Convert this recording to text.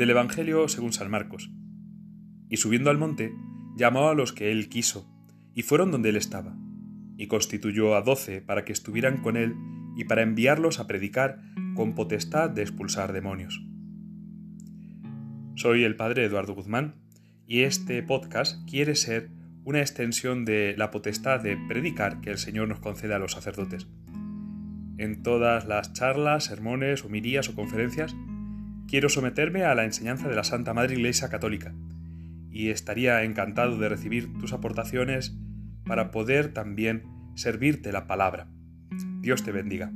Del Evangelio según San Marcos. Y subiendo al monte, llamó a los que él quiso, y fueron donde él estaba, y constituyó a doce para que estuvieran con él y para enviarlos a predicar con potestad de expulsar demonios. Soy el padre Eduardo Guzmán, y este podcast quiere ser una extensión de la potestad de predicar que el Señor nos concede a los sacerdotes. En todas las charlas, sermones, homilías o conferencias, quiero someterme a la enseñanza de la Santa Madre Iglesia Católica, y estaría encantado de recibir tus aportaciones para poder también servirte la palabra. Dios te bendiga.